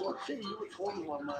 我这有错误吗？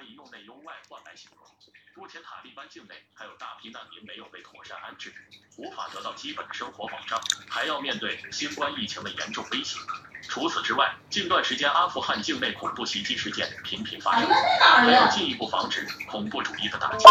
可以用内忧外患来形容。目前塔利班境内还有大批难民没有被妥善安置，无法得到基本的生活保障，还要面对新冠疫情的严重威胁。除此之外，近段时间阿富汗境内恐怖袭击事件频频发生，还要进一步防止恐怖主义的打击。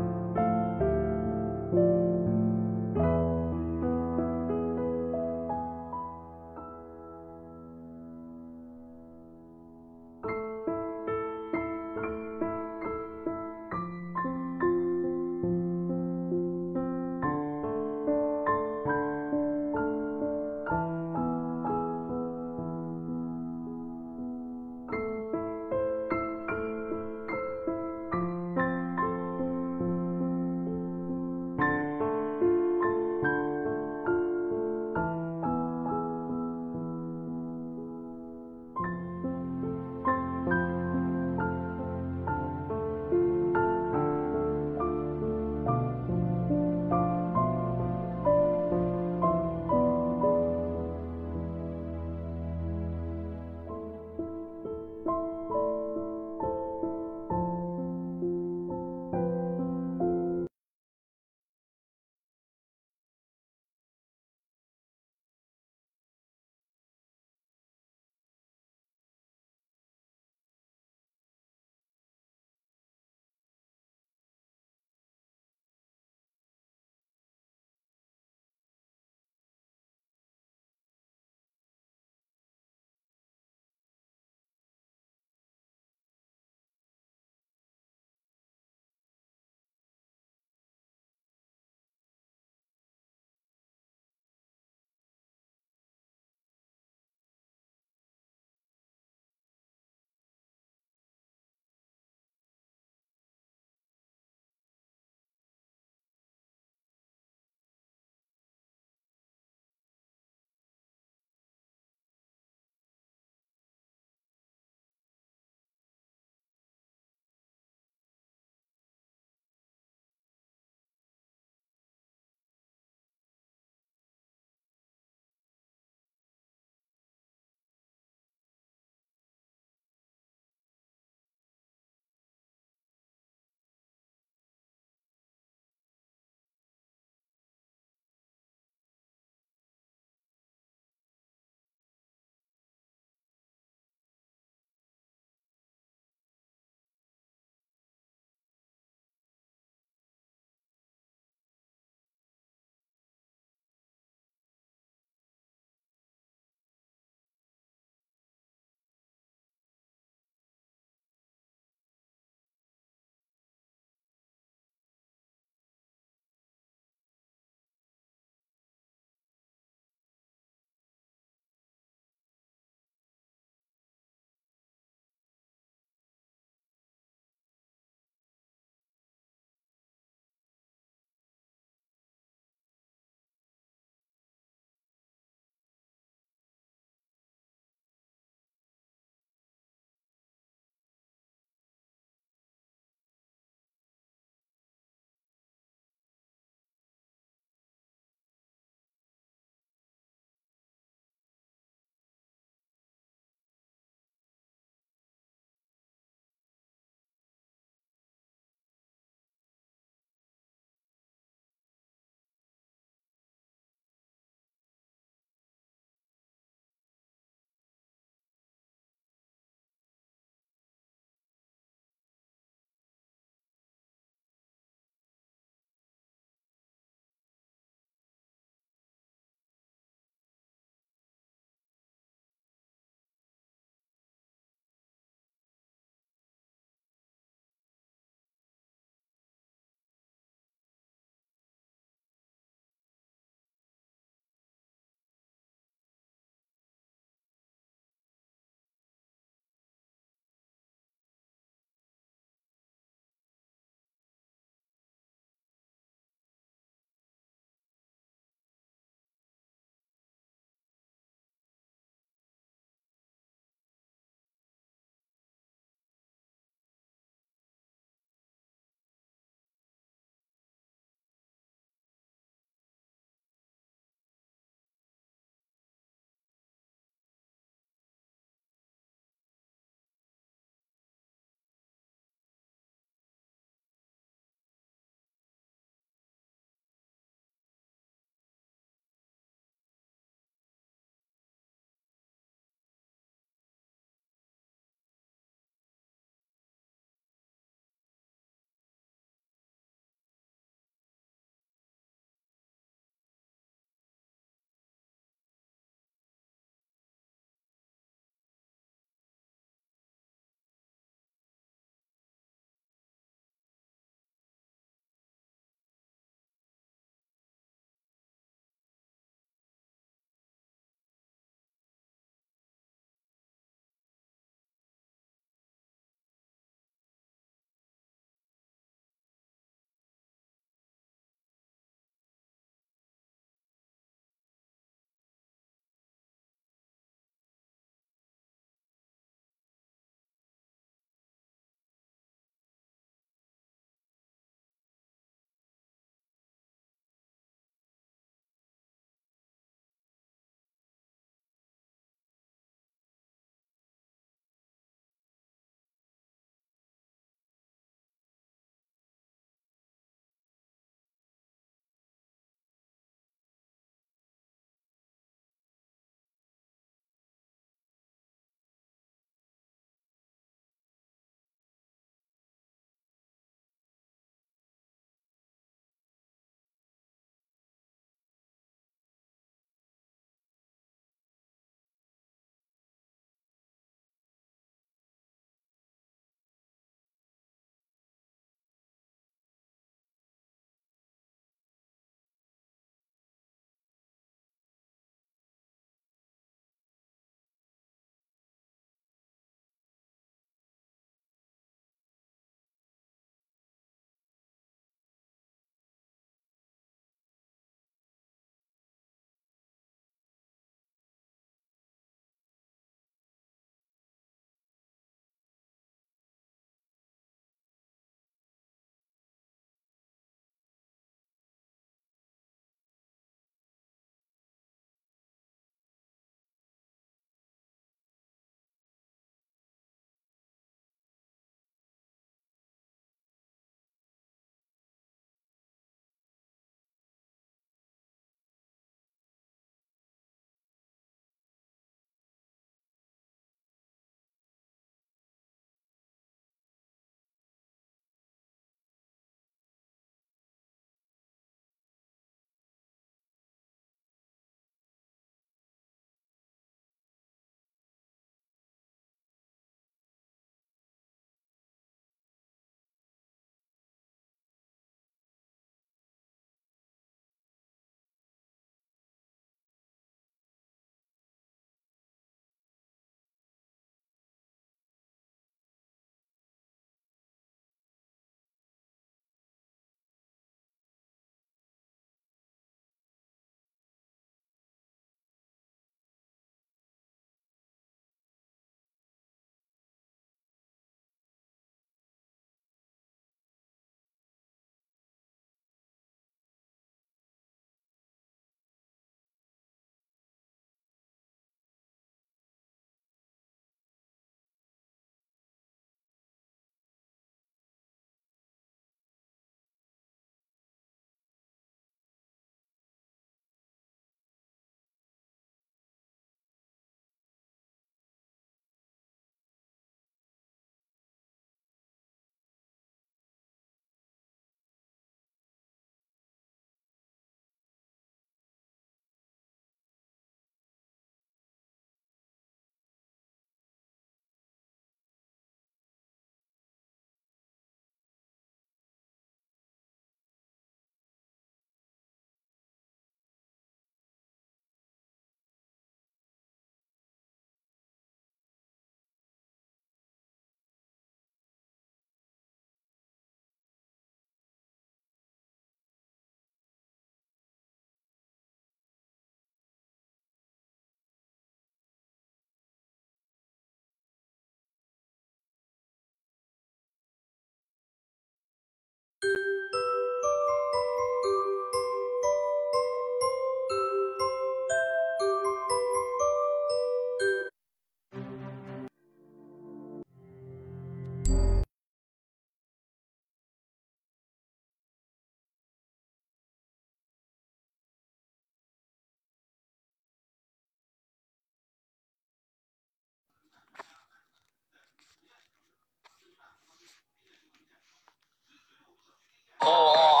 欢，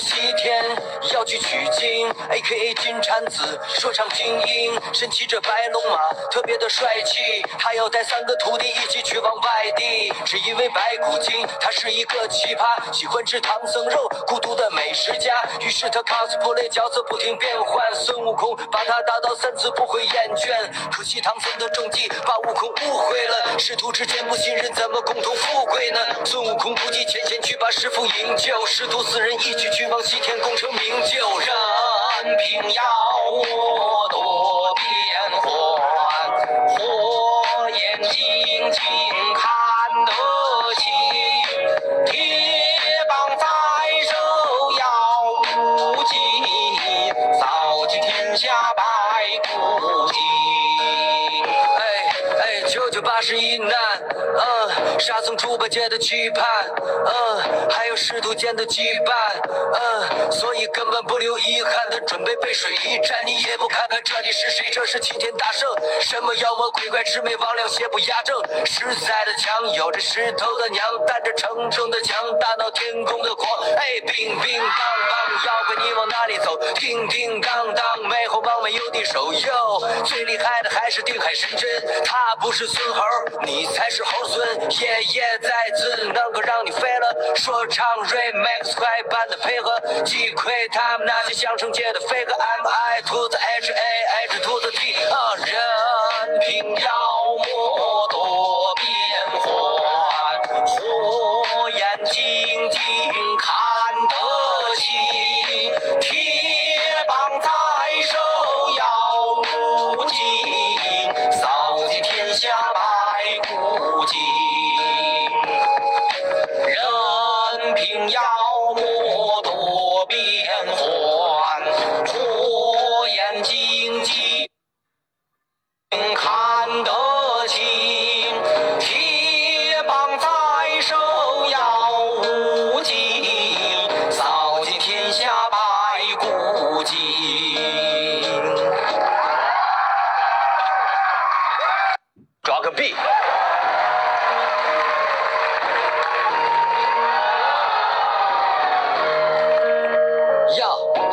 西天要去取经，A.K.A 金蝉子，说唱精英，身骑着白龙马，特别的帅气。他要带三个徒弟一起去往外地，只因为白骨精他是一个奇葩，喜欢吃唐僧肉，孤独的美食家。于是他 cosplay 角色不停变换，孙悟空把他打倒三次不会厌倦。可惜唐僧的中计把悟空误会了，师徒之间不信任，怎么共同富贵呢？孙悟空不计前嫌去把师傅营救，师徒四人一起去西天功成名就。任凭妖猪八戒的期盼，嗯，还有师徒间的羁绊，嗯，所以根本不留遗憾的准备背水一战。你也不看看这里是谁，这是齐天大圣，什么妖魔鬼怪魑魅魍魉邪不压正，实在的强，有着石头的娘，带着城中的墙，大闹天宫的狂，哎，乒乒乓乓，妖怪你往哪里走？叮叮当当，美猴王没有敌手哟，最厉害的还是定海神针，他不是孙猴，你才是猴孙。耶耶再次能够让你飞了，说唱 remix 快板的配合，击溃他们那些相声界的飞哥。M I 兔子 H A H 兔子 T，啊，人品妖魔多变幻，火眼金睛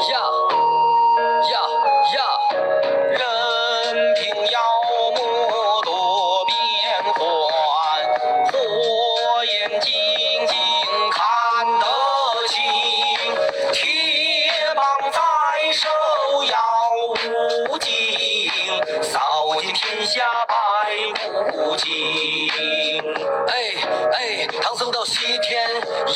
呀呀呀！任凭妖魔多变幻，火眼金睛看得清，铁棒在手要无尽，扫尽天下百骨精。哎哎，唐僧到西天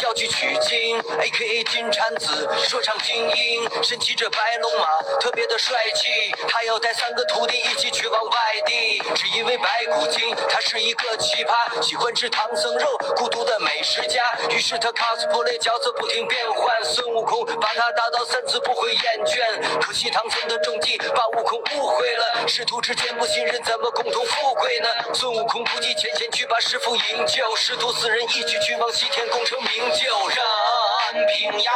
要去取经，A.K.A 金蝉子，说唱精英，身骑着白龙马，特别的帅气。他要带三个徒弟一起去往外地，只因为白骨精他是一个奇葩，喜欢吃唐僧肉，孤独的美食家。于是他 cosplay 角色不停变换，孙悟空把他打倒三次不会厌倦。可惜唐僧的中计把悟空误会了，师徒之间不信任，怎么共同富贵呢？孙悟空不计前嫌去把师傅营救，师徒四人一起去往西天功成名就。让凭妖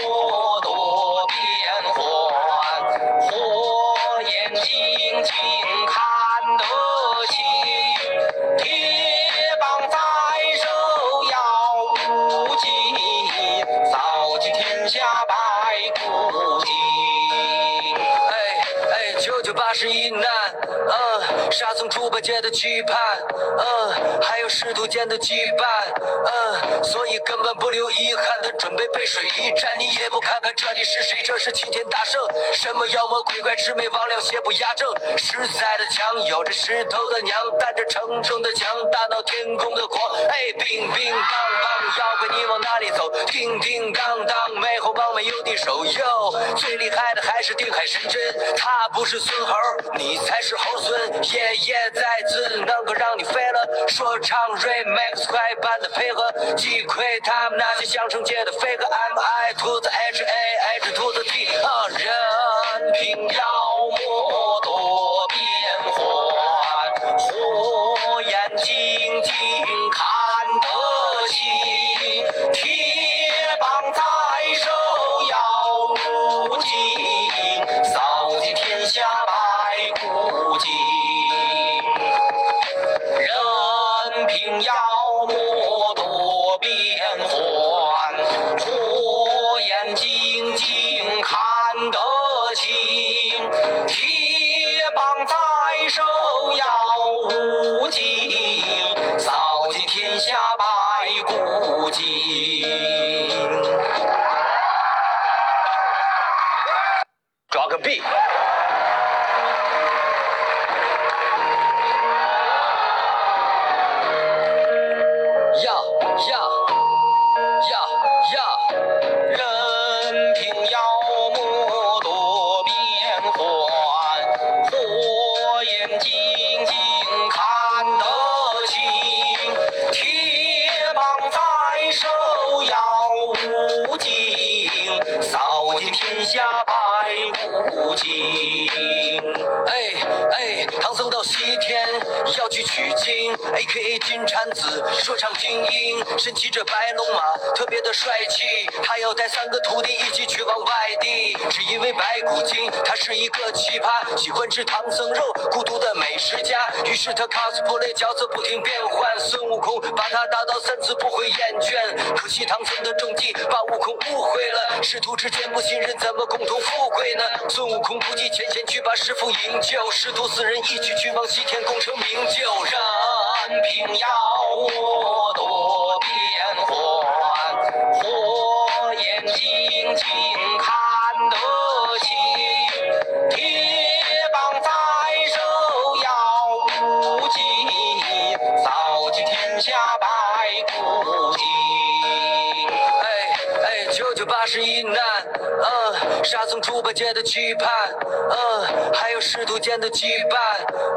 魔沙僧猪八戒的期盼，嗯，还有师徒间的羁绊，嗯，所以根本不留遗憾的准备背水一战。你也不看看这里是谁，这是齐天大圣，什么妖魔鬼怪魑魅魍魉邪不压正，实在的强，有着石头的娘，带着城中的墙，大闹天宫的狂，哎，乒乒乓乓，妖怪你往哪里走？叮叮当当，美猴王没有敌手哟，最厉害的还是定海神针，他不是孙猴，你才是猴孙。耶耶在再次能够让你飞了，说唱 remix 快板的配合，击溃他们那些相声界的飞哥。M I 兔子 H A H 兔子 T，啊，任凭妖清。铁棒在手要无尽，扫尽天下白骨精。抓个屁！取经，A.K.A 金蝉子，说唱精英，身骑着白龙马，特别的帅气。他要带三个徒弟一起去往外地，只因为白骨精他是一个奇葩，喜欢吃唐僧肉，孤独的美食家。于是他 cosplay 角色不停变换，孙悟空把他打倒三次不会厌倦。可惜唐僧的中计把悟空误会了，师徒之间不信任，怎么共同富贵呢？孙悟空不计前嫌去把师傅营救，师徒四人一起去往西天功成名就，任凭妖沙僧猪八戒的期盼，嗯，还有师徒间的羁绊，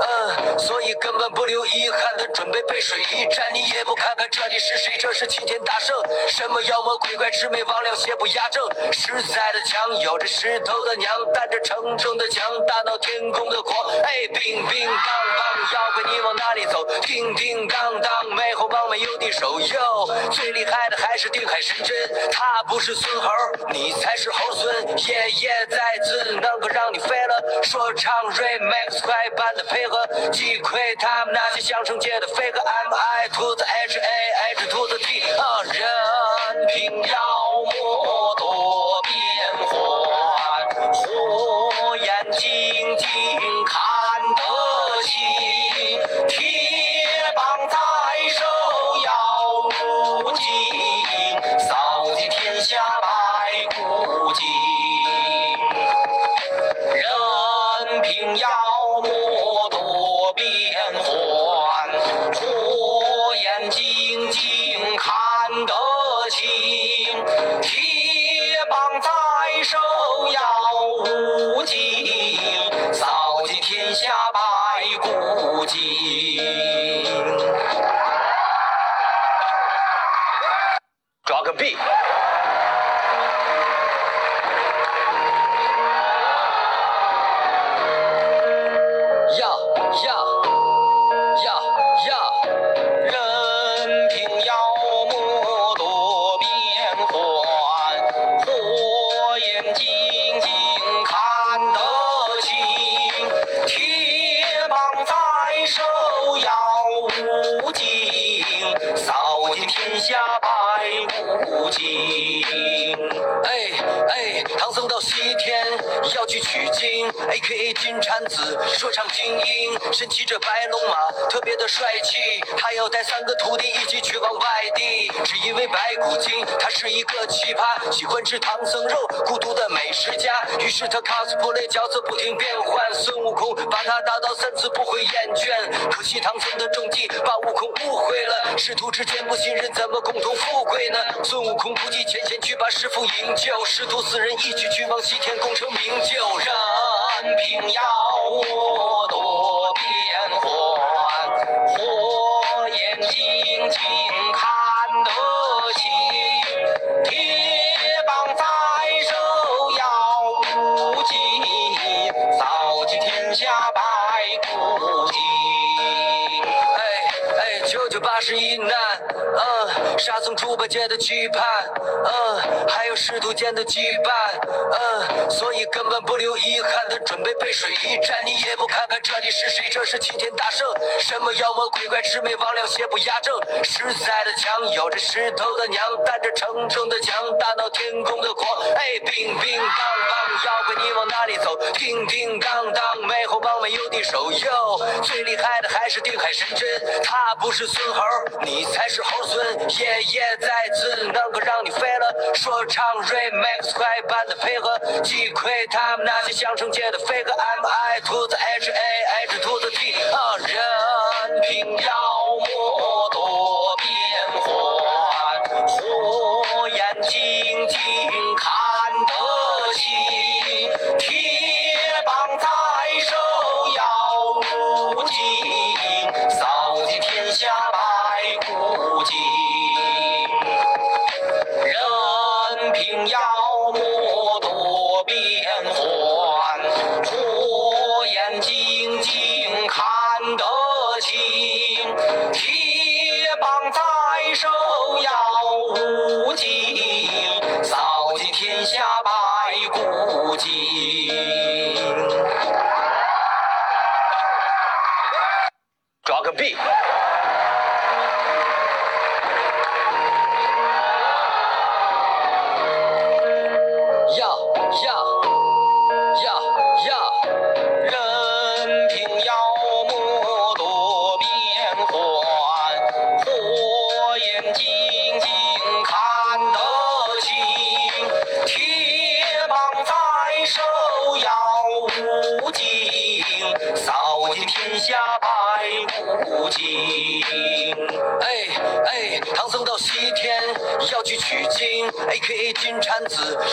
嗯，所以根本不留遗憾的准备背水一战。你也不看看这里是谁，这是齐天大圣，什么妖魔鬼怪魑魅魍魉邪不压正，实在的强，有着石头的娘，带着城城的墙，大闹天宫的狂，哎，乒乒乓乓，妖怪你往哪里走？叮叮当当，美猴王没有敌手哟，最厉害的还是定海神针，他不是孙猴，你才是猴孙。爷夜再次能够让你飞了，说唱 remix 快板的配合，击溃他们那些相声界的飞哥 M I 兔子 H A H 兔子 T，啊，任凭说唱精英，身骑着白龙马，特别的帅气。他要带三个徒弟一起去往外地，只因为白骨精他是一个奇葩，喜欢吃唐僧肉，孤独的美食家。于是他 cosplay 角色不停变换，孙悟空把他打倒三次不会厌倦。可惜唐僧的中计把悟空误会了，师徒之间不信任，怎么共同富贵呢？孙悟空不计前嫌去把师傅营救，师徒四人一起去往西天功成名就，任凭妖我沙僧猪八戒的期盼，嗯，还有师徒间的羁绊，嗯，所以根本不留遗憾的准备背水一战。你也不看看这里是谁，这是齐天大圣，什么妖魔鬼怪魑魅魍魉邪不压正，实在的强，有着石头的娘，担着沉重的枪，大闹天宫的狂，哎，乒乒乓乓，妖怪你往哪里走？叮叮当当，美猴王敌手，哟，最厉害的还是定海神针，他不是孙猴，你才是猴孙，夜夜在此能够让你飞了，说唱 remix 快板的配合，击溃他们那些相声界的飞哥，M I 兔子 H A H 兔子 T，啊，任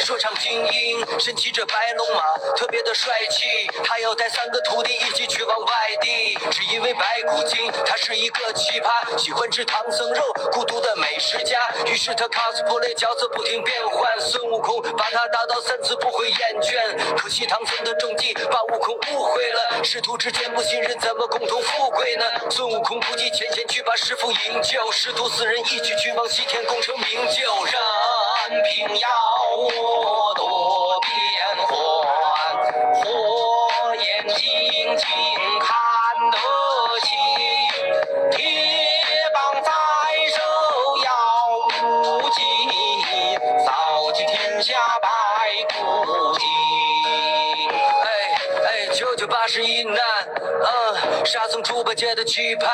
说唱精英，身骑着白龙马，特别的帅气。他要带三个徒弟一起去往外地，只因为白骨精他是一个奇葩，喜欢吃唐僧肉，孤独的美食家。于是他 cosplay 角色不停变换，孙悟空把他打倒三次不会厌倦。可惜唐僧的中计把悟空误会了，师徒之间不信任，怎么共同富贵呢？孙悟空不计前嫌去把师傅营救，师徒四人一起去往西天功成名就，任凭妖嗯，沙僧猪八戒的期盼，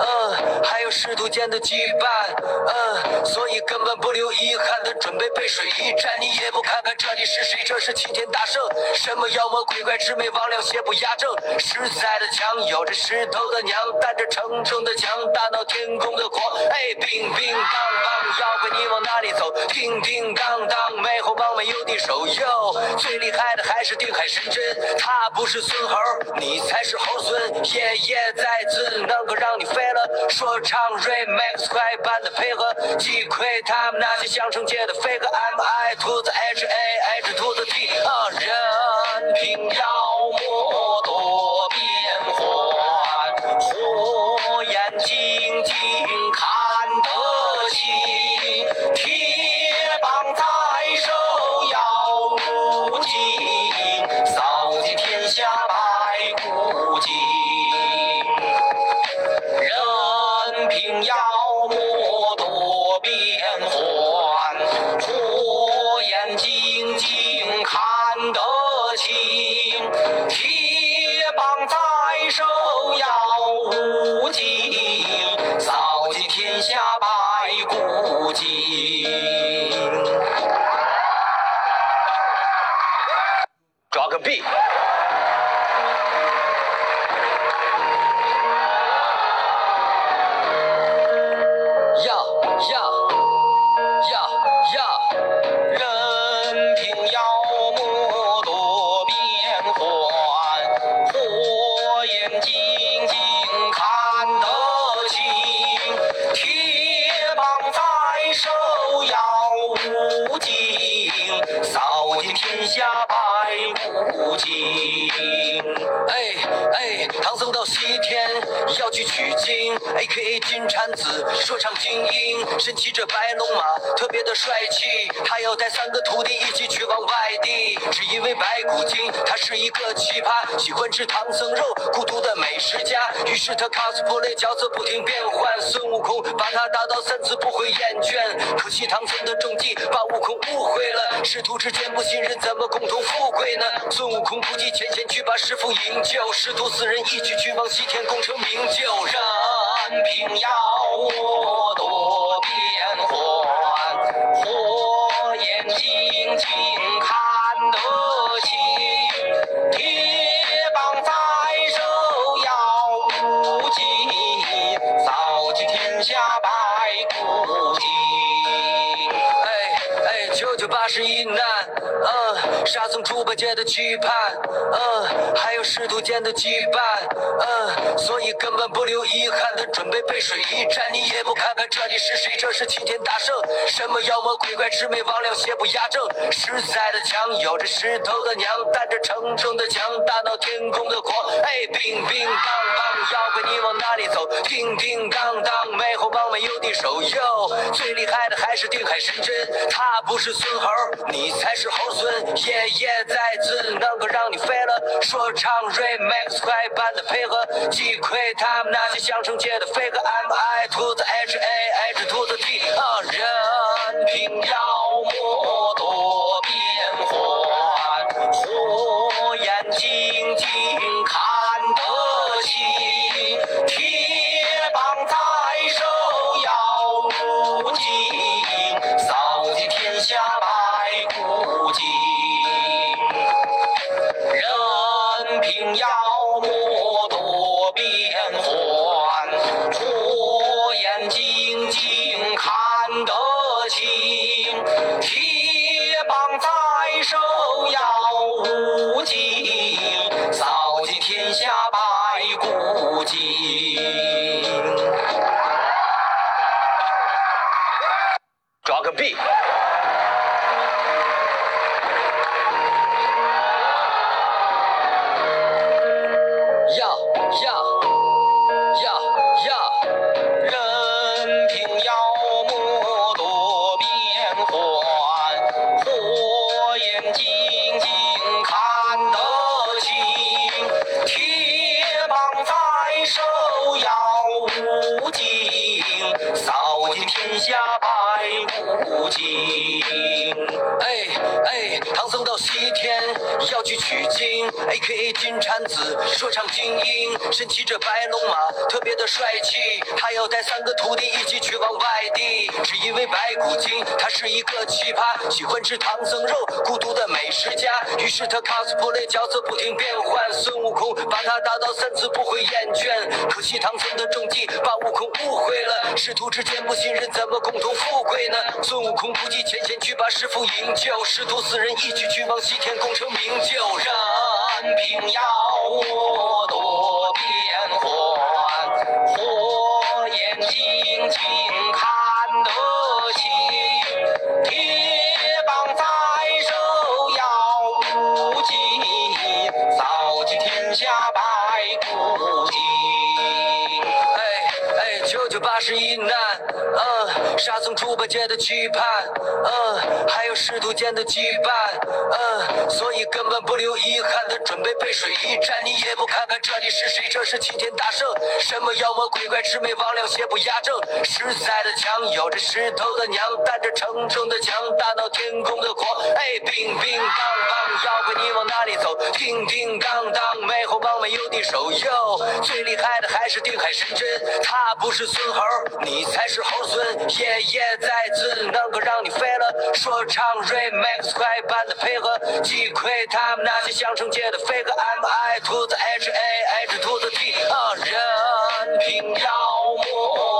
嗯，还有师徒间的羁绊，嗯，所以根本不留遗憾的准备背水一战。你也不看看这里是谁，这是齐天大圣，什么妖魔鬼怪魑魅魍魉邪不压正，实在的强，有着石头的娘，带着沉重的墙，大闹天宫的狂，哎，乒乒乓乓，妖怪你往哪里走？叮叮当当，美猴王没有敌手，哟，最厉害的还是定海神针，他不是孙猴，你才是猴孙，爷爷在此能够让你飞了，说唱 remix 快板的配合，击溃他们那些相声界的飞哥，M I 兔子 H A H 兔子 T，啊，任凭男子，说唱精英，身骑着白龙马，特别的帅气。他要带三个徒弟一起去往外地，只因为白骨精他是一个奇葩，喜欢吃唐僧肉，孤独的美食家。于是他 cosplay 角色不停变换，孙悟空把他打倒三次不会厌倦。可惜唐僧的中计把悟空误会了，师徒之间不信任，怎么共同富贵呢？孙悟空不计前嫌去把师傅营救，师徒四人一起去往西天功成名就，让平遥。世界的期盼，嗯，还有师徒间的羁绊，嗯，所以根本不留遗憾的准备背水一战。你也不看看这里是谁，这是齐天大圣，什么妖魔鬼怪魑魅魍魉邪不压正，实在的强，有着石头的娘，带着成城的墙，大闹天宫的狂，哎，乒乒乓乓，妖怪你往哪里走？叮叮当当，美猴王没有敌手。哟，最厉害的还是定海神针，他不是孙猴，你才是猴孙，爷爷在此能够让你飞了，说唱 remix 快板的配合，击溃他们那些相声界的飞哥，M I 兔子 H A H 兔子 T，啊，人品妖魔多变幻，火眼金睛。唱精英，身骑着白龙马，特别的帅气。他要带三个徒弟一起去往外地，只因为白骨精他是一个奇葩，喜欢吃唐僧肉，孤独的美食家。于是他 cosplay 角色不停变换，孙悟空把他打倒三次不会厌倦。可惜唐僧的中计把悟空误会了，师徒之间不信任，怎么共同富贵呢？孙悟空不计前嫌去把师傅营救，师徒四人一起去往西天功成名就，任凭妖沙僧猪八戒的期盼，嗯，还有师徒间的羁绊，嗯，所以根本不留遗憾的准备背水一战。你也不看看这里是谁，这是齐天大圣，什么妖魔鬼怪魑魅魍魉邪不压正，实在的强，有着石头的娘，带着沉重的墙，大闹天宫的狂，哎，乒乒乓乓，妖怪你往哪里走？叮叮当当，美猴王没有敌手哟，最厉害的还是定海神针，他不是孙猴，你才是猴孙，爷爷在再次能够让你飞了，说唱 remix 快板的配合，击溃他们那些相声界的飞哥，M I 兔子 H A H 兔子 T，啊，任凭妖魔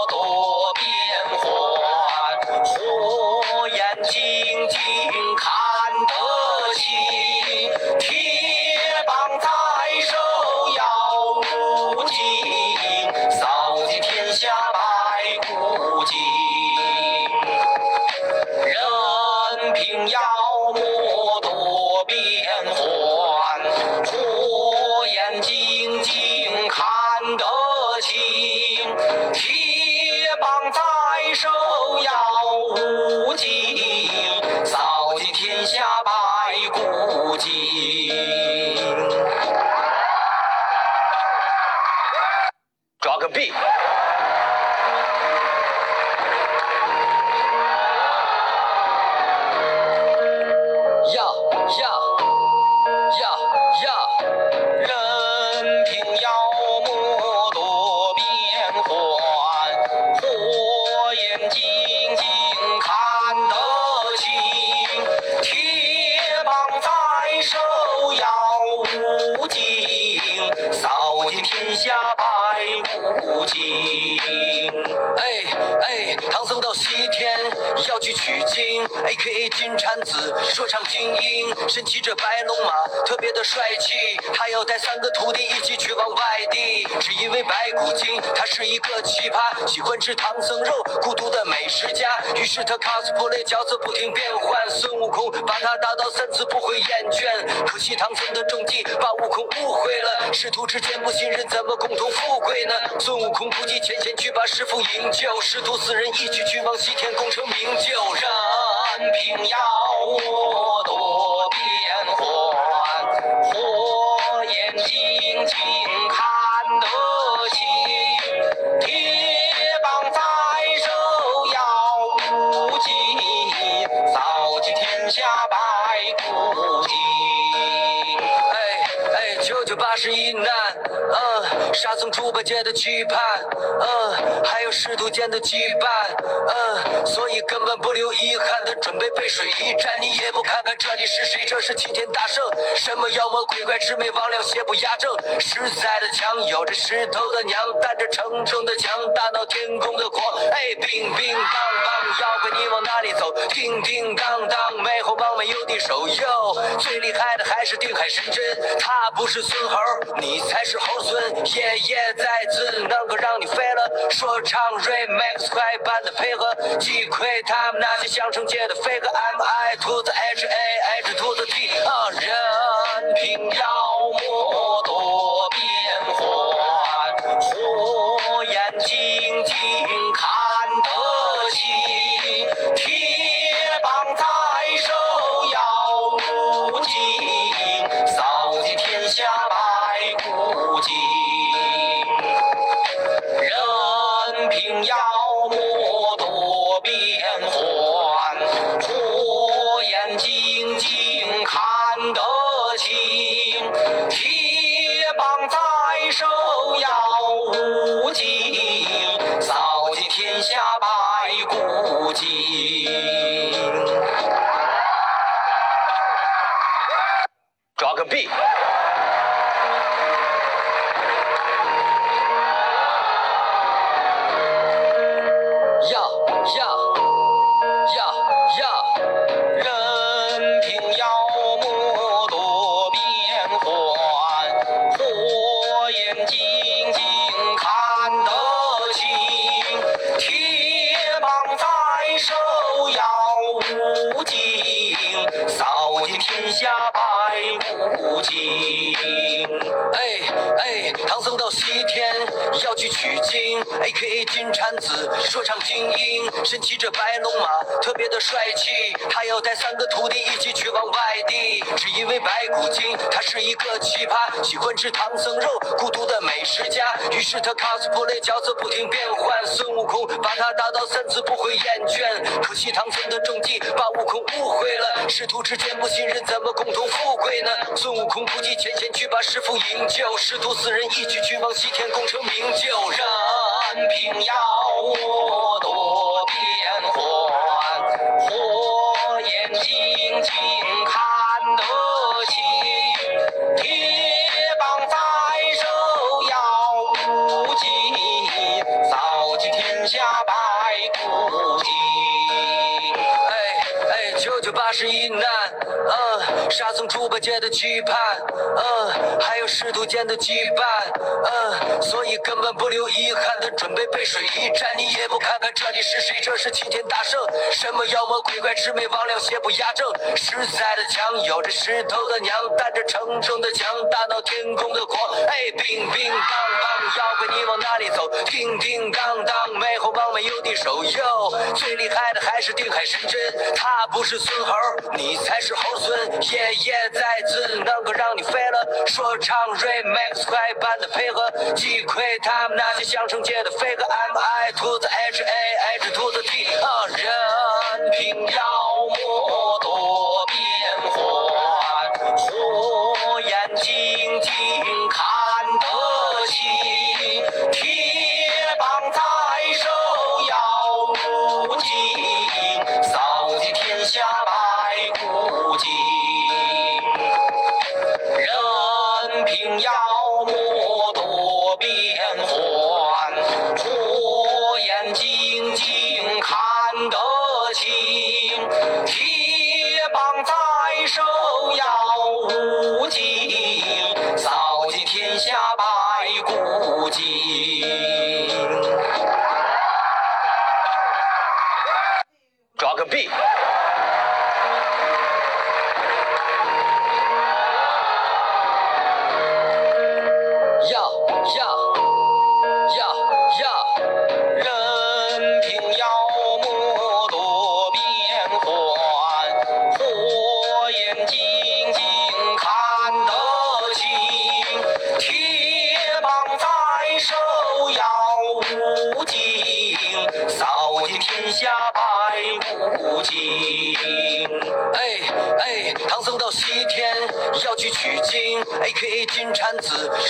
哎哎，唐僧到西天要去取经。，A.K.A 金蝉子，说唱精英，身骑着白龙马，特别的帅气。他要带三个徒弟一起去往外地，只因为白骨精他是一个奇葩，喜欢吃唐僧肉，孤独的美食家。于是他 cosplay 角色不停变换，孙悟空把他打到三次不会厌倦。可惜唐僧的中计把悟空误会了，师徒之间不信任，怎么共同富贵呢？孙悟空不计前嫌去把师傅营救，师徒四人一起去往西天功成名就，让三平遥沙僧猪八戒的期盼，嗯，还有师徒间的羁绊，嗯，所以根本不留遗憾的准备背水一战。你也不看看这里是谁，这是齐天大圣，什么妖魔鬼怪魑魅魍魉邪不压正，实在的强，有着石头的娘，带着沉重的枪，大闹天宫的狂，哎，乒乒乓乓，妖怪你往哪里走？叮叮当当，美猴王没有敌手哟，最厉害的还是定海神针，他不是孙猴，你才是猴孙。爷爷再次能够让你飞了，说唱 remix 快板的配合，击溃他们那些相声界的飞哥。M I to the H A H to the T，啊，任凭妖白骨精。抓个币。，A.K.A 金蝉子，说唱精英，身骑着白龙马，特别的帅气。他要带三个徒弟一起去往外地，只因为白骨精他是一个奇葩，喜欢吃唐僧肉，孤独的美食家。于是他 cosplay 角色不停变换，孙悟空把他打倒三次不会厌倦。可惜唐僧的中计把悟空误会了，师徒之间不信任，怎么共同富贵呢？孙悟空不计前嫌去把师傅营救，师徒四人一起去往西天功成名就，让凭妖魔猪八戒的期盼，嗯，还有师徒间的羁绊，嗯，所以根本不留遗憾的准备背水一战。你也不看看这里是谁，这是齐天大圣，什么妖魔鬼怪魑魅魍魉邪不压正，实在的强，有着石头的娘，带着沉重的枪，大闹天宫的狂，哎，乒乒乓乓。妖怪你往哪里走？叮叮当当，美猴王没有有敌手。哟，最厉害的还是定海神针，他不是孙猴，你才是猴孙。夜夜在此，能够让你飞了。说唱 remix 快板的配合，击溃他们那些相声界的飞哥。M I 兔子 H A H 兔子 T，啊，人品妖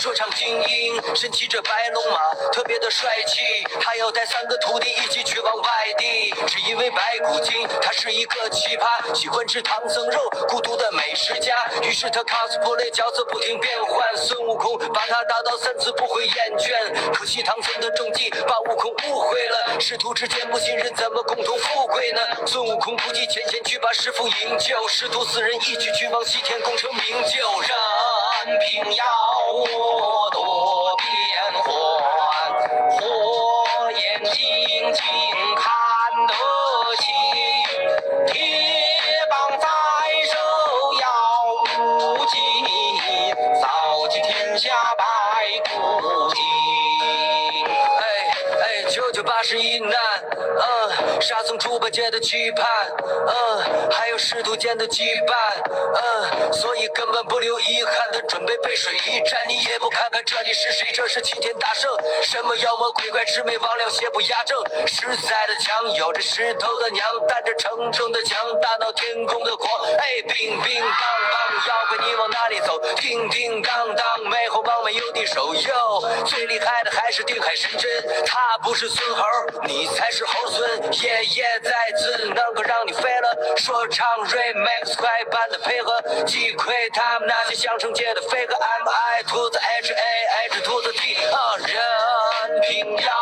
说唱精英，身骑着白龙马，特别的帅气。他要带三个徒弟一起去往外地，只因为白骨精，他是一个奇葩，喜欢吃唐僧肉，孤独的美食家。于是他 cosplay 角色不停变换，孙悟空把他打倒三次不会厌倦。可惜唐僧的中计把悟空误会了，师徒之间不信任，怎么共同富贵呢？孙悟空不计前嫌去把师傅营救，师徒四人一起去往西天功成名就。人品妖魔猪八戒的期盼，嗯，还有师徒间的羁绊，嗯，所以根本不留遗憾的准备背水一战。你也不看看这里是谁，这是齐天大圣，什么妖魔鬼怪魑魅魍魉邪不压正，实在的强，有着石头的娘，带着城城的墙，大闹天宫的狂，哎，乒乒乓乓，妖怪你往哪里走？叮叮当当，美猴王没有敌手。哟，最厉害的还是定海神针，他不是孙猴，你才是猴孙。爷爷再次，能够让你飞了。说唱 remix 快板的配合，击溃他们那些相声界的飞哥。M I 兔子 H A H 兔子 T，啊，人品妖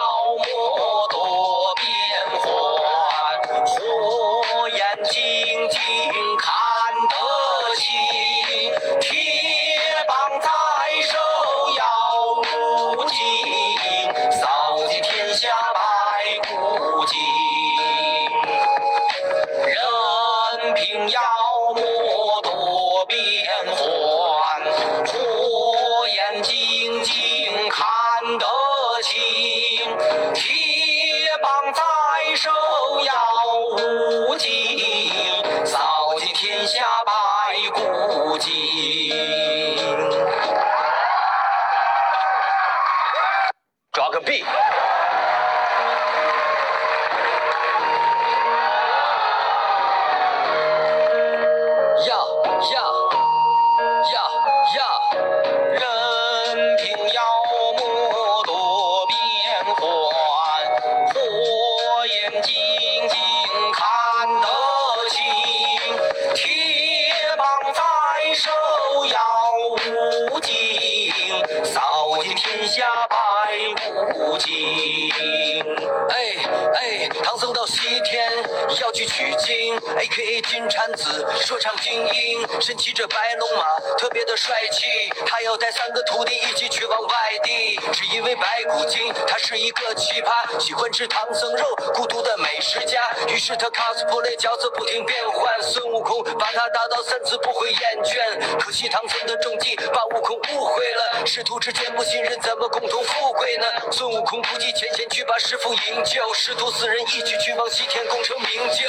，A.K.A 金蝉子，说唱精英，身骑着白龙马，特别的帅气。他要带三个徒弟一起去往外地，只因为白骨精，他是一个奇葩，喜欢吃唐僧肉，孤独的美食家。于是他 cosplay 角色不停变换，孙悟空把他打倒三次不会厌倦。可惜唐僧的中计把悟空误会了，师徒之间不信任，怎么共同富贵呢？孙悟空不计前嫌去把师傅营救，师徒四人一起去往西天功成名就。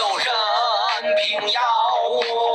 任凭妖魔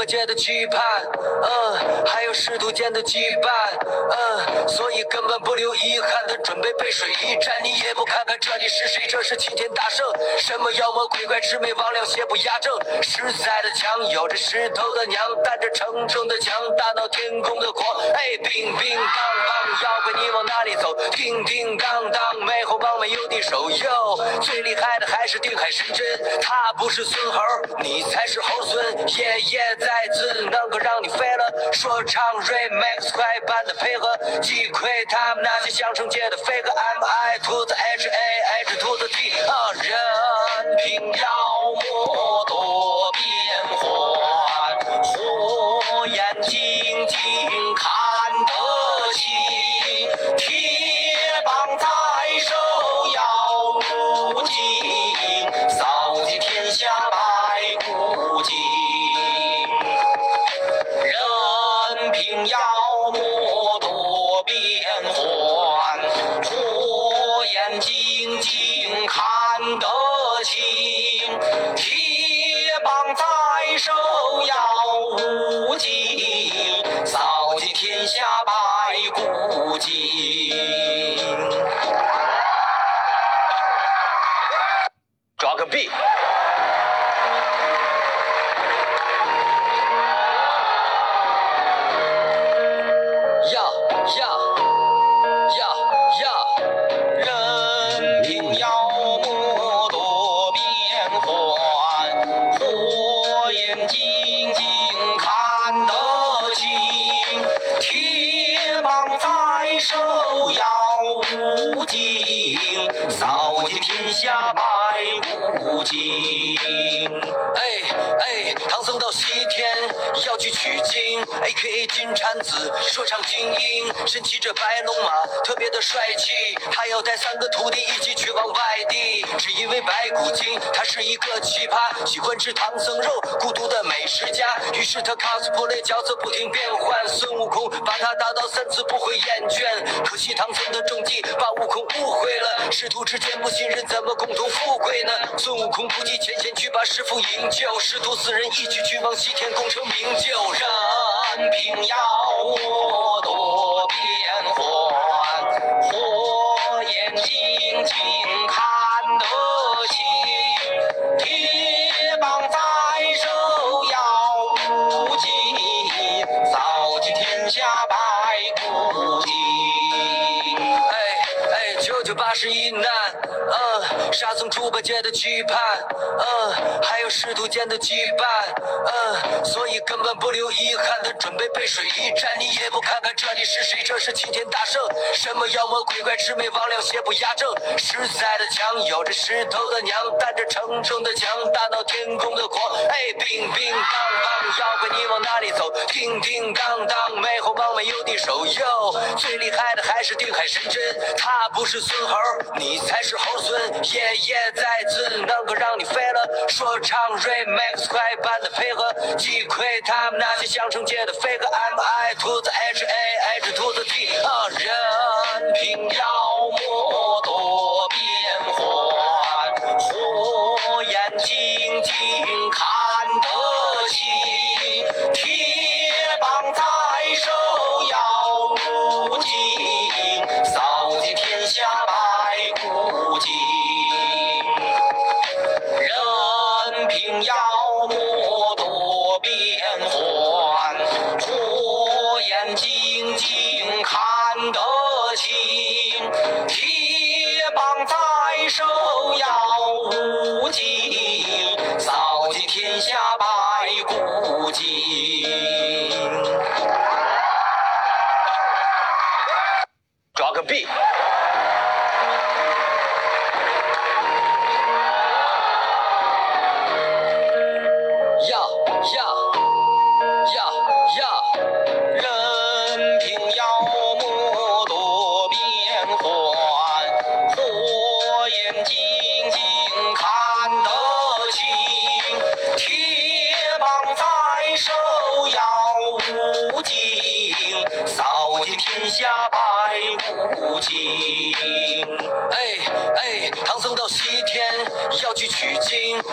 各界的期盼，嗯，还有师徒间的羁绊，嗯，所以根本不留遗憾的准备背水一战。你也不看看这里是谁，这是齐天大圣，什么妖魔鬼怪魑魅魍魉邪不压正，实在的强，有着石头的娘，带着城中的墙，大闹天宫的狂，哎，乒乒乓乓，妖怪你往哪里走？叮叮当当，美猴王没有敌手哟，最厉害的还是定海神针，他不是孙猴，你才是猴孙。爷爷在再次，能够让你飞了。说唱 remix 快板的配合，击溃他们那些相声界的飞哥。M I 兔子 H A H 兔子 T，啊，任凭妖魔多变幻，火眼金睛哎哎，唐僧到西天要去取经。，A.K.A 金蝉子，说唱精英，身骑着白龙马，特别的帅气。他要带三个徒弟一起去往外地，只因为白骨精他是一个奇葩，喜欢吃唐僧肉，孤独的美食家。于是他 cosplay 角色不停变换，孙悟空把他打倒三次不会厌倦。可惜唐僧的中计把悟空误会了，师徒之间不信任，怎么共同富贵呢？孙悟空不计前嫌去把师傅营救，师徒四人一起去往西天功成名就。让安平遥沙僧猪八戒的期盼，嗯，还有师徒间的羁绊，嗯，所以根本不留遗憾的准备背水一战。你也不看看这里是谁，这是齐天大圣，什么妖魔鬼怪魑魅魍魉邪不压正，实在的强，有着石头的娘，带着城中的墙，大闹天宫的狂，哎，乒乒乓乓，妖怪你往哪里走？叮叮当当，美猴王没有敌手最厉害的还是定海神针，他不是孙猴，你才是猴孙。爷爷在此，能够让你飞了。说唱 remix 快板的配合，击溃他们那些相声界的飞哥。M I 兔子 H A H 兔子 T，啊，任凭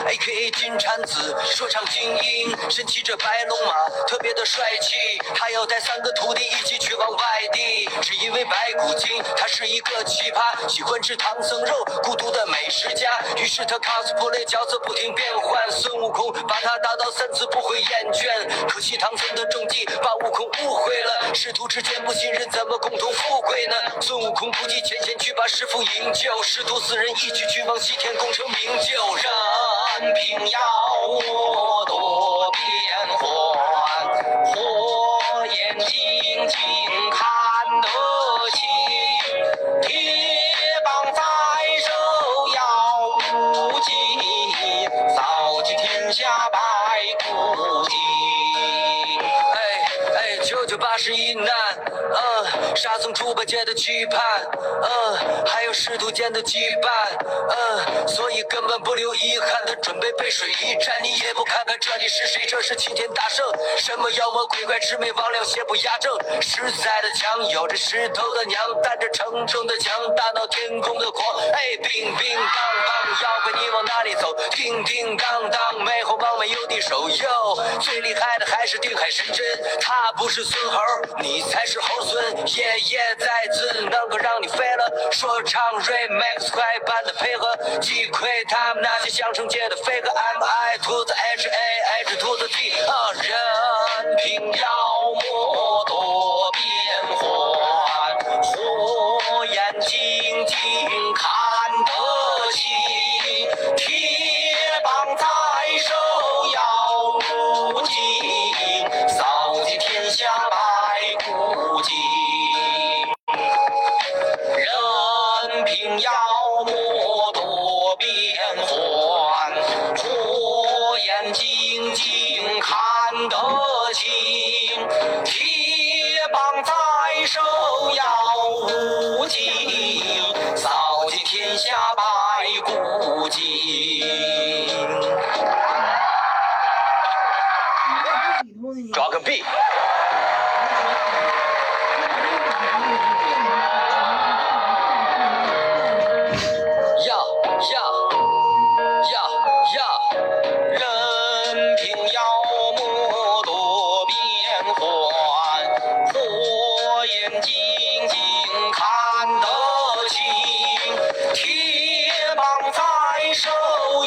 ，A.K.A 金蝉子，说唱精英，身骑着白龙马，特别的帅气。他要带三个徒弟一起去往外地，只因为白骨精他是一个奇葩，喜欢吃唐僧肉，孤独的美食家。于是他 cosplay 角色不停变换，孙悟空把他打倒三次不会厌倦。可惜唐僧的政绩把悟空误会了，师徒之间不信任，怎么共同富贵呢？孙悟空不计前嫌去把师傅营救，师徒四人一起去往西天功成名就，让任凭妖魔多变幻，火眼金睛看得清，铁棒在手要无尽，扫尽天下百骨精。哎哎，九九八十一难，嗯，沙僧猪八戒的期盼，嗯，还有师徒间的羁绊，嗯，所以根本不留遗憾的准备背水一战。你也不看看这里是谁，这是齐天大圣，什么妖魔鬼怪魑魅魍魉邪不压正，实在的强，有着石头的娘，带着城中的墙，大闹天宫的狂，哎，乒乒乓乓，妖怪你往哪里走？叮叮当当，美猴王没有敌手哟，最厉害的还是定海神针，他不是孙猴，你才是猴孙，爷爷在此能够让你飞了，说唱 remix 快板的配合，击溃他们那些相声界的飞哥，M I 兔子 H A H 兔子 T，啊，任凭妖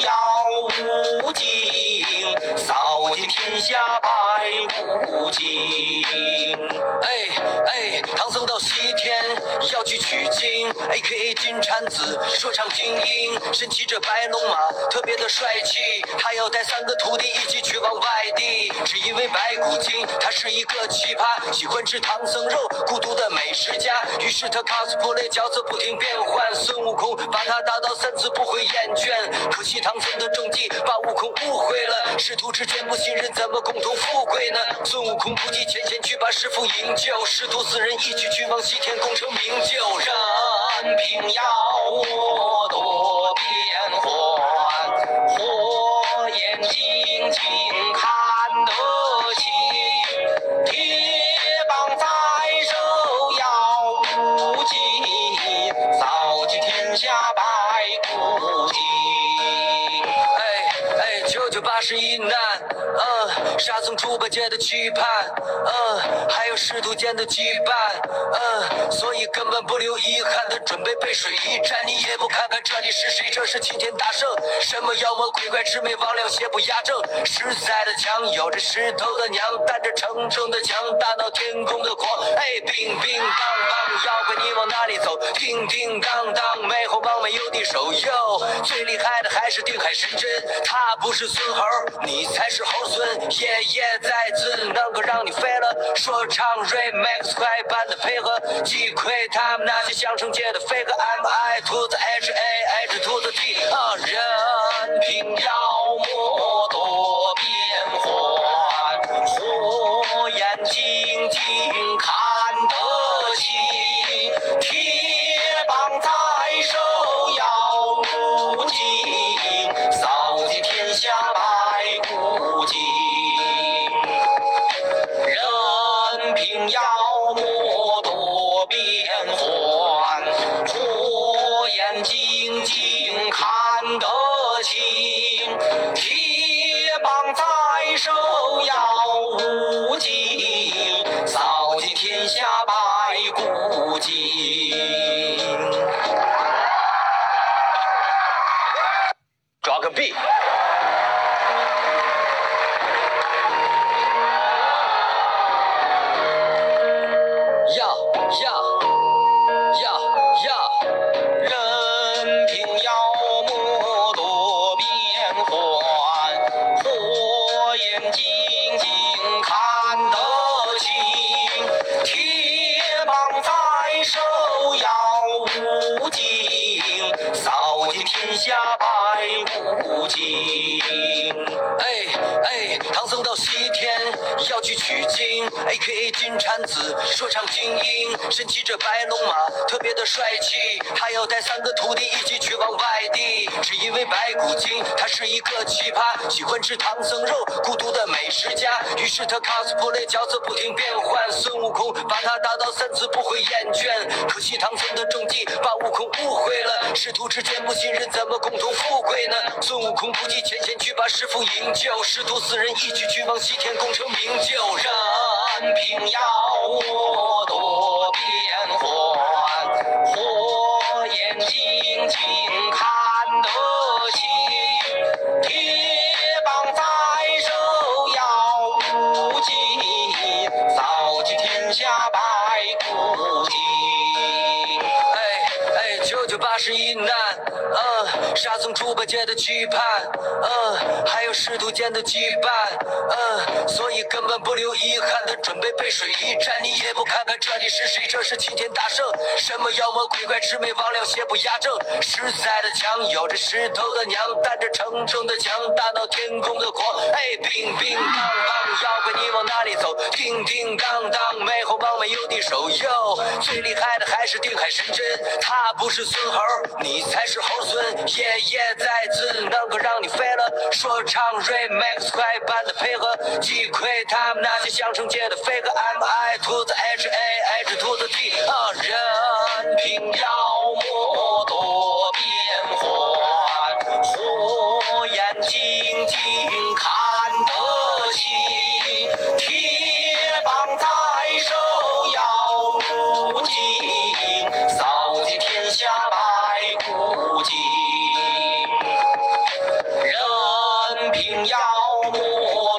遥无际。扫尽天下百骨精。哎哎，唐僧到西天要去取经，A.K.A 金蝉子，说唱精英，身骑着白龙马，特别的帅气。他要带三个徒弟一起去往外地，只因为白骨精他是一个奇葩，喜欢吃唐僧肉，孤独的美食家。于是他 cosplay 角色不停变换，孙悟空把他打倒三次不会厌倦。可惜唐僧的政绩把悟空误会了，师徒之间不 今人，怎么共同富贵呢？孙悟空不计前嫌去把师傅营救，师徒四人一起去往西天功成名就，任凭妖魔沙僧猪八戒的期盼，嗯，还有师徒间的羁绊，嗯，所以根本不留遗憾的准备背水一战。你也不看看这里是谁，这是齐天大圣，什么妖魔鬼怪魑魅魍魉邪不压正，实在的强，有着石头的娘，带着城中的墙，大闹天宫的狂，哎，乒乒乓乓，妖怪你往哪里走？叮叮当当，美猴王没有敌手哟，最厉害的还是定海神针，他不是孙猴，你才是猴孙，爷爷在此能够让你飞了，说唱 remix 快板的配合，击溃他们那些相声界的飞哥，M I 兔子 H A H 兔子 T，啊，任凭金蝉子，说唱精英，身骑着白龙马，特别的帅气。他要带三个徒弟一起去往外地，只因为白骨精他是一个奇葩，喜欢吃唐僧肉，孤独的美食家。于是他 cosplay 角色不停变换，孙悟空把他打到三次不会厌倦。可惜唐僧的中计把悟空误会了，师徒之间不信任，怎么共同富贵呢？孙悟空不计前嫌去把师傅营救，师徒四人一起去往西天功成名就。任平遥。沙僧猪八戒的期盼，嗯，还有师徒间的羁绊，嗯，所以根本不留遗憾的准备背水一战。你也不看看这里是谁，这是齐天大圣，什么妖魔鬼怪魑魅魍魉邪不压正，实在的强，有着石头的娘，带着沉重的墙，大闹天宫的狂，哎，乒乒乓乓，妖怪你往哪里走？叮叮当当，美猴王没有敌手哟，最厉害的还是定海神针，他不是孙猴，你才是猴孙，爷爷在再次能够让你飞了，说唱 remix 快板的配合，击溃他们那些相声界的飞哥，M I to the H A H to the T，啊，任凭妖妖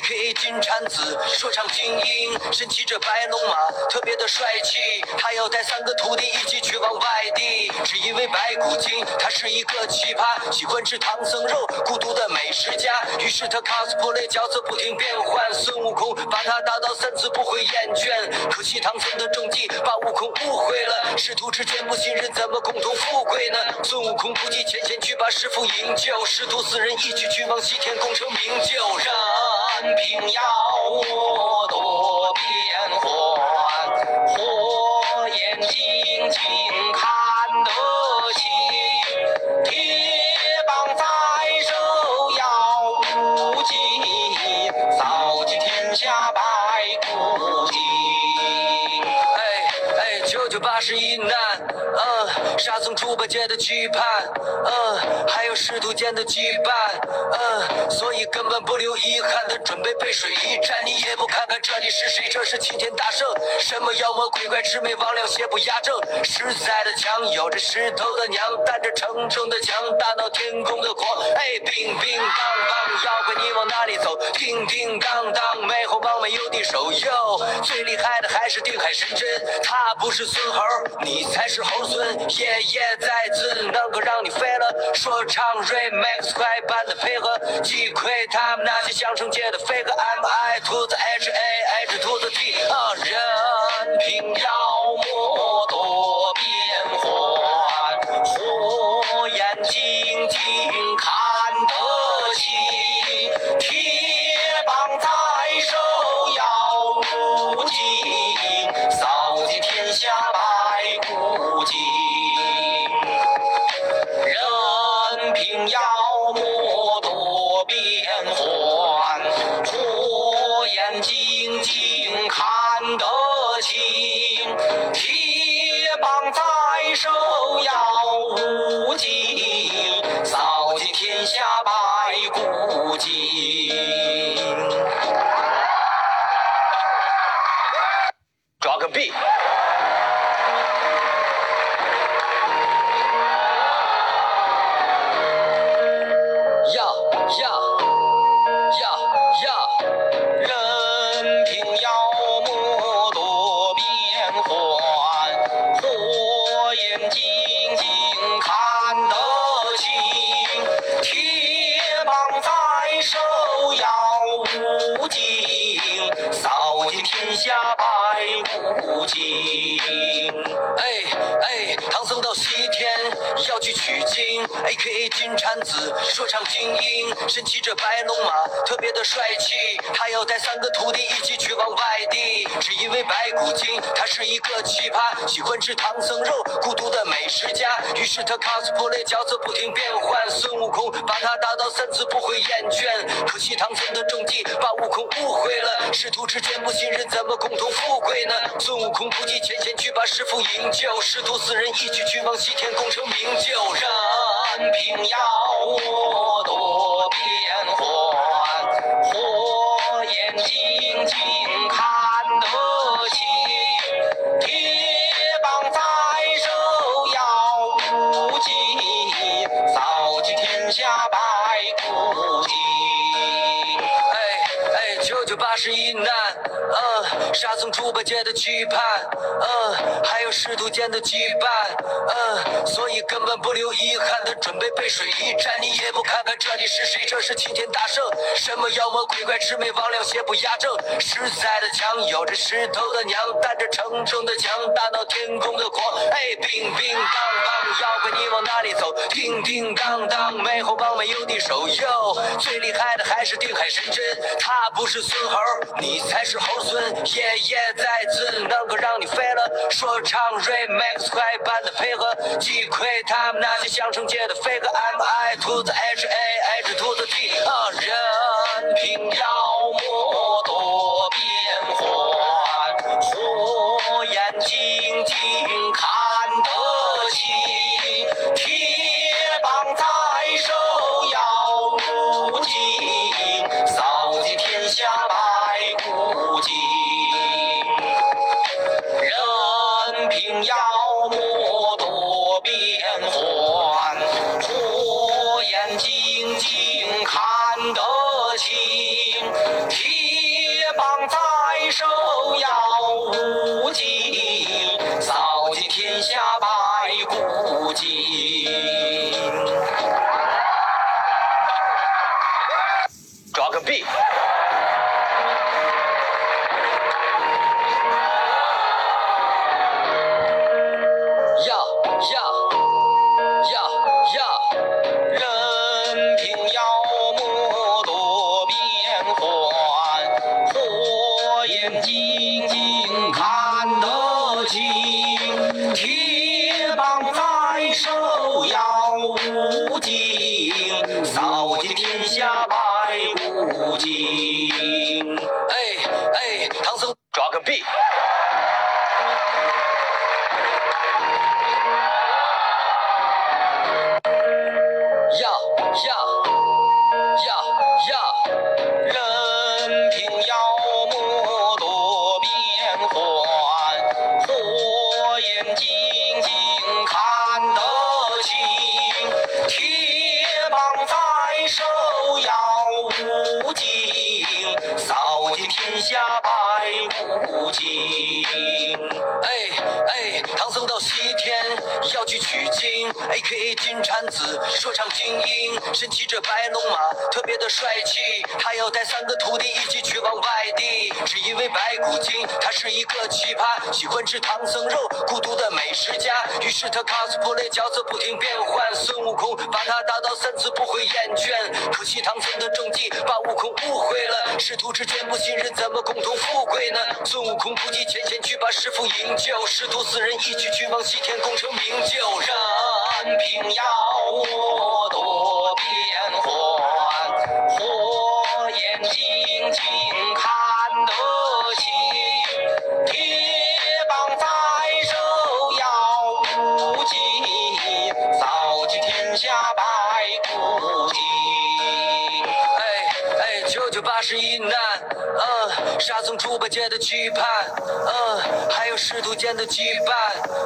，A.K.A 金蝉子，说唱精英，身骑着白龙马，特别的帅气。他要带三个徒弟一起去往外地，只因为白骨精他是一个奇葩，喜欢吃唐僧肉，孤独的美食家。于是他 cosplay 角色不停变换，孙悟空把他打到三次不会厌倦。可惜唐僧的中计把悟空误会了，师徒之间不信任，怎么共同富贵呢？孙悟空不计前嫌去把师傅营救，师徒四人一起去往西天功成名就。任凭妖沙僧猪八戒的期盼，嗯，还有师徒间的羁绊，嗯，所以根本不留遗憾的准备背水一战。你也不看看这里是谁，这是齐天大圣，什么妖魔鬼怪魑魅魍魉邪不压正，实在的强，有着石头的娘，带着城城的强，大闹天宫的狂，哎，乒乒乓乓，妖怪你往哪里走？叮叮当当，美猴王没有敌手哟，最厉害的还是定海神针，他不是孙猴，你才是猴孙。夜夜在此，能够让你飞了。说唱 remix 快板的配合，击溃他们那些相声界的飞哥。M I 兔子 H A H 兔说唱精英，身骑着白龙马，特别的帅气。他要带三个徒弟一起去往外地，只因为白骨精他是一个奇葩，喜欢吃唐僧肉，孤独的美食家。于是他 cosplay 角色不停变换，孙悟空把他打倒三次不会厌倦。可惜唐僧的中计把悟空误会了，师徒之间不信任，怎么共同富贵呢？孙悟空不计前嫌去把师傅营救，师徒四人一起去往西天功成名就，任凭妖期盼，师徒间的羁绊，嗯，所以根本不留遗憾的准备背水一战。你也不看看这里是谁，这是齐天大圣，什么妖魔鬼怪魑魅魍魉邪不压正，实在的强，有着石头的娘，带着沉重的枪，大闹天宫的狂，哎，乒乒乓乓，妖怪你往哪里走？叮叮当当，美猴帮没有敌手哟，最厉害的还是定海神针，他不是孙猴，你才是猴孙。爷爷在此，能够让你飞了。说唱 remix 快板的配合，击溃他们那些相声界的飞哥。M I 兔子 H A H 兔子 T，啊，任凭妖魔多变幻，火眼金睛，A.K.A 金蝉子说唱精英，身骑着白龙马，特别的帅气。他要带三个徒弟一起去往外地，只因为白骨精他是一个奇葩，喜欢吃唐僧肉，孤独的美食家。于是他 cosplay 角色不停变换，孙悟空把他打倒三次不会厌倦。可惜唐僧的政绩把悟空误会了，师徒之间不信任，怎么共同富贵呢？孙悟空不计前嫌去把师傅营救，师徒四人一起去往西天功成名就。让凭妖魔嗯，沙僧猪八戒的期盼，嗯，还有师徒间的羁绊，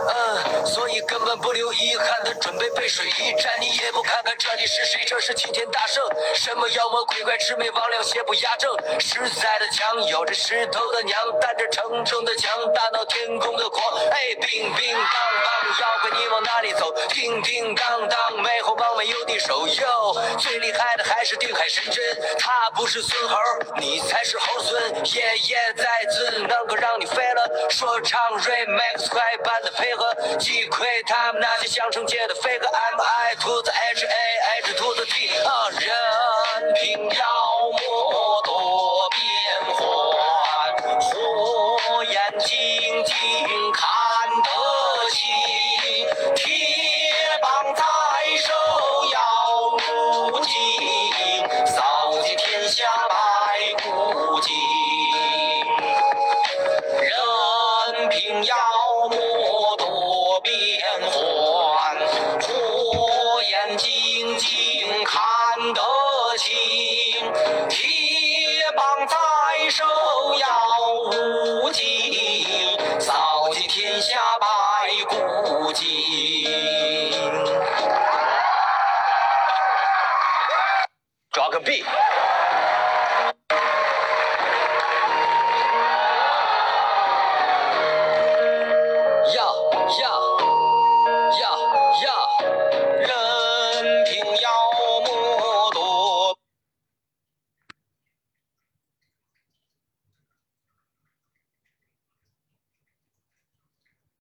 嗯，所以根本不留遗憾的准备背水一战。你也不看看这里是谁，这是齐天大圣，什么妖魔鬼怪魑魅魍魉邪不压正，实在的强，有着石头的娘，带着城城的墙，大闹天宫的狂，哎，乒乒乓乓，妖怪你往哪里走？叮叮当当，美猴王没有敌手哟，最厉害的还是定海神针，他不是孙猴，你才是猴孙。耶耶再次能够让你飞了，说唱 remix 快板的配合，击溃他们那些相声界的飞哥。M I 兔子 H A H 兔子 T，啊，任凭